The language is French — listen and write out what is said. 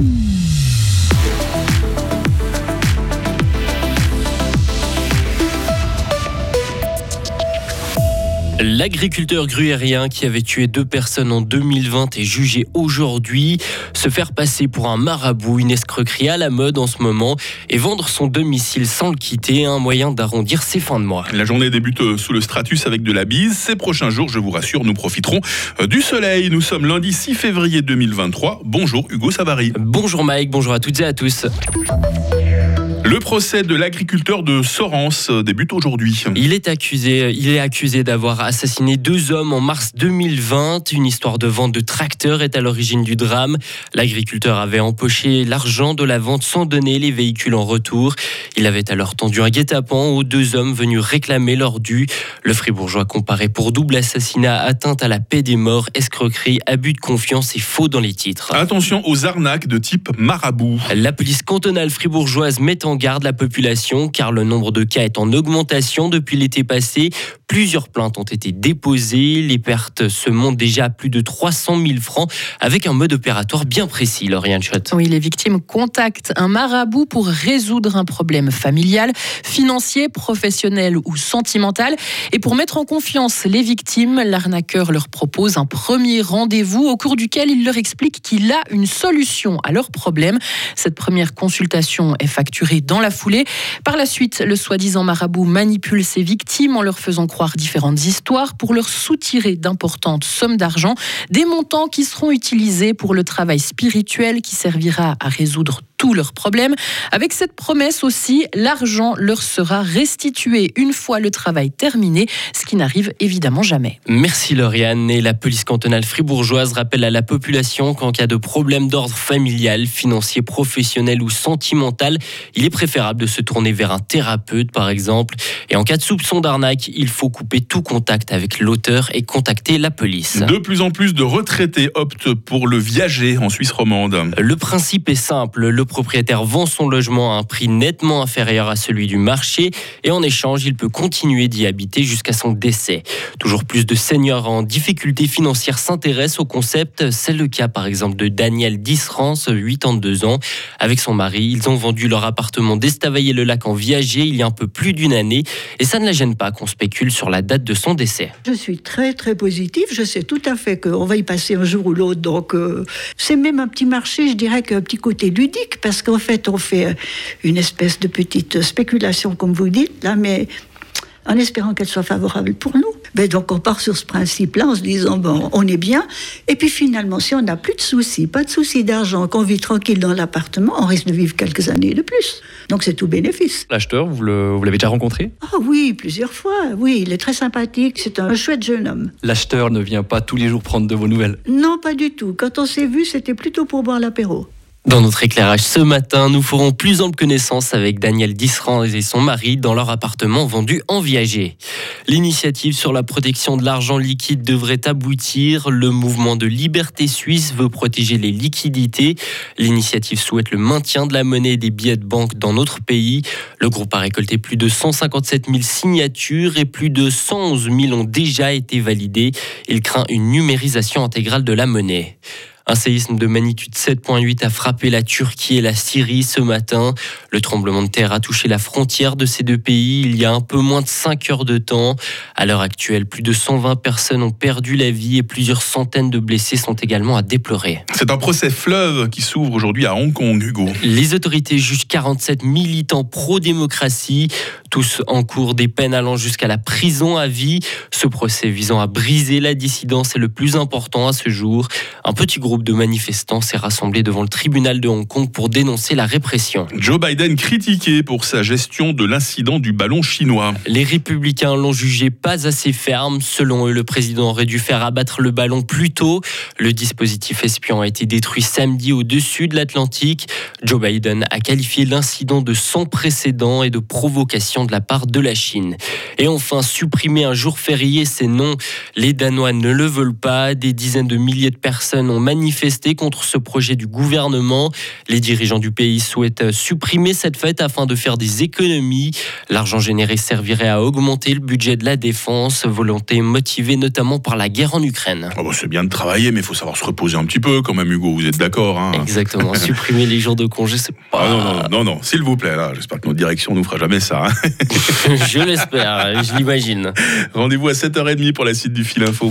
Mm-hmm. L'agriculteur gruérien qui avait tué deux personnes en 2020 est jugé aujourd'hui. Se faire passer pour un marabout, une escroquerie à la mode en ce moment, et vendre son domicile sans le quitter, un moyen d'arrondir ses fins de mois. La journée débute euh, sous le stratus avec de la bise. Ces prochains jours, je vous rassure, nous profiterons euh, du soleil. Nous sommes lundi 6 février 2023. Bonjour Hugo Savary. Bonjour Mike, bonjour à toutes et à tous. Le procès de l'agriculteur de Sorens débute aujourd'hui. Il est accusé, il est accusé d'avoir assassiné deux hommes en mars 2020. Une histoire de vente de tracteurs est à l'origine du drame. L'agriculteur avait empoché l'argent de la vente sans donner les véhicules en retour. Il avait alors tendu un guet-apens aux deux hommes venus réclamer leur dû. Le fribourgeois comparé pour double assassinat, atteinte à la paix des morts, escroquerie, abus de confiance et faux dans les titres. Attention aux arnaques de type marabout. La police cantonale fribourgeoise met en garde la population car le nombre de cas est en augmentation depuis l'été passé. Plusieurs plaintes ont été déposées. Les pertes se montent déjà à plus de 300 000 francs avec un mode opératoire bien précis, Lauriane Schott. Oui, les victimes contactent un marabout pour résoudre un problème familial, financier, professionnel ou sentimental. Et pour mettre en confiance les victimes, l'arnaqueur leur propose un premier rendez-vous au cours duquel il leur explique qu'il a une solution à leur problème. Cette première consultation est facturée dans la foulée. Par la suite, le soi-disant marabout manipule ses victimes en leur faisant croire différentes histoires pour leur soutirer d'importantes sommes d'argent, des montants qui seront utilisés pour le travail spirituel qui servira à résoudre tous leurs problèmes. Avec cette promesse aussi, l'argent leur sera restitué une fois le travail terminé, ce qui n'arrive évidemment jamais. Merci Lauriane. Et la police cantonale fribourgeoise rappelle à la population qu'en cas de problème d'ordre familial, financier, professionnel ou sentimental, il est préférable de se tourner vers un thérapeute par exemple. Et en cas de soupçon d'arnaque, il faut couper tout contact avec l'auteur et contacter la police. De plus en plus de retraités optent pour le viager en Suisse romande. Le principe est simple. Le propriétaire vend son logement à un prix nettement inférieur à celui du marché et en échange, il peut continuer d'y habiter jusqu'à son décès. Toujours plus de seniors en difficulté financière s'intéressent au concept. C'est le cas par exemple de Daniel Disrance, 82 ans. Avec son mari, ils ont vendu leur appartement d'Estavayer-le-Lac en Viager il y a un peu plus d'une année et ça ne la gêne pas qu'on spécule sur la date de son décès. Je suis très très positive. Je sais tout à fait qu'on va y passer un jour ou l'autre. Donc euh, c'est même un petit marché, je dirais qu'un petit côté ludique parce qu'en fait, on fait une espèce de petite spéculation, comme vous dites, là, mais en espérant qu'elle soit favorable pour nous. Mais donc on part sur ce principe-là en se disant bon, on est bien. Et puis finalement, si on n'a plus de soucis, pas de soucis d'argent, qu'on vit tranquille dans l'appartement, on risque de vivre quelques années de plus. Donc c'est tout bénéfice. L'acheteur, vous l'avez déjà rencontré? Ah oui, plusieurs fois. Oui, il est très sympathique. C'est un chouette jeune homme. L'acheteur ne vient pas tous les jours prendre de vos nouvelles? Non, pas du tout. Quand on s'est vu, c'était plutôt pour boire l'apéro. Dans notre éclairage ce matin, nous ferons plus ample connaissance avec Daniel Disran et son mari dans leur appartement vendu en Viager. L'initiative sur la protection de l'argent liquide devrait aboutir. Le mouvement de liberté suisse veut protéger les liquidités. L'initiative souhaite le maintien de la monnaie et des billets de banque dans notre pays. Le groupe a récolté plus de 157 000 signatures et plus de 111 000 ont déjà été validées. Il craint une numérisation intégrale de la monnaie. Un séisme de magnitude 7.8 a frappé la Turquie et la Syrie ce matin. Le tremblement de terre a touché la frontière de ces deux pays il y a un peu moins de 5 heures de temps. À l'heure actuelle, plus de 120 personnes ont perdu la vie et plusieurs centaines de blessés sont également à déplorer. C'est un procès fleuve qui s'ouvre aujourd'hui à Hong Kong, Hugo. Les autorités jugent 47 militants pro-démocratie, tous en cours des peines allant jusqu'à la prison à vie. Ce procès visant à briser la dissidence est le plus important à ce jour. Un petit groupe de manifestants s'est rassemblé devant le tribunal de Hong Kong pour dénoncer la répression. Joe Biden critiqué pour sa gestion de l'incident du ballon chinois. Les républicains l'ont jugé pas assez ferme. Selon eux, le président aurait dû faire abattre le ballon plus tôt. Le dispositif espion a été détruit samedi au-dessus de l'Atlantique. Joe Biden a qualifié l'incident de sans précédent et de provocation de la part de la Chine. Et enfin, supprimer un jour férié, c'est non. Les Danois ne le veulent pas. Des dizaines de milliers de personnes ont manifesté manifester contre ce projet du gouvernement. Les dirigeants du pays souhaitent supprimer cette fête afin de faire des économies. L'argent généré servirait à augmenter le budget de la défense, volonté motivée notamment par la guerre en Ukraine. Oh, bah, c'est bien de travailler, mais il faut savoir se reposer un petit peu quand même, Hugo. Vous êtes d'accord hein Exactement. supprimer les jours de congé, c'est pas. Ah non, non, non, non, s'il vous plaît, là. J'espère que notre direction nous fera jamais ça. hein. je l'espère, je l'imagine. Rendez-vous à 7h30 pour la suite du fil info.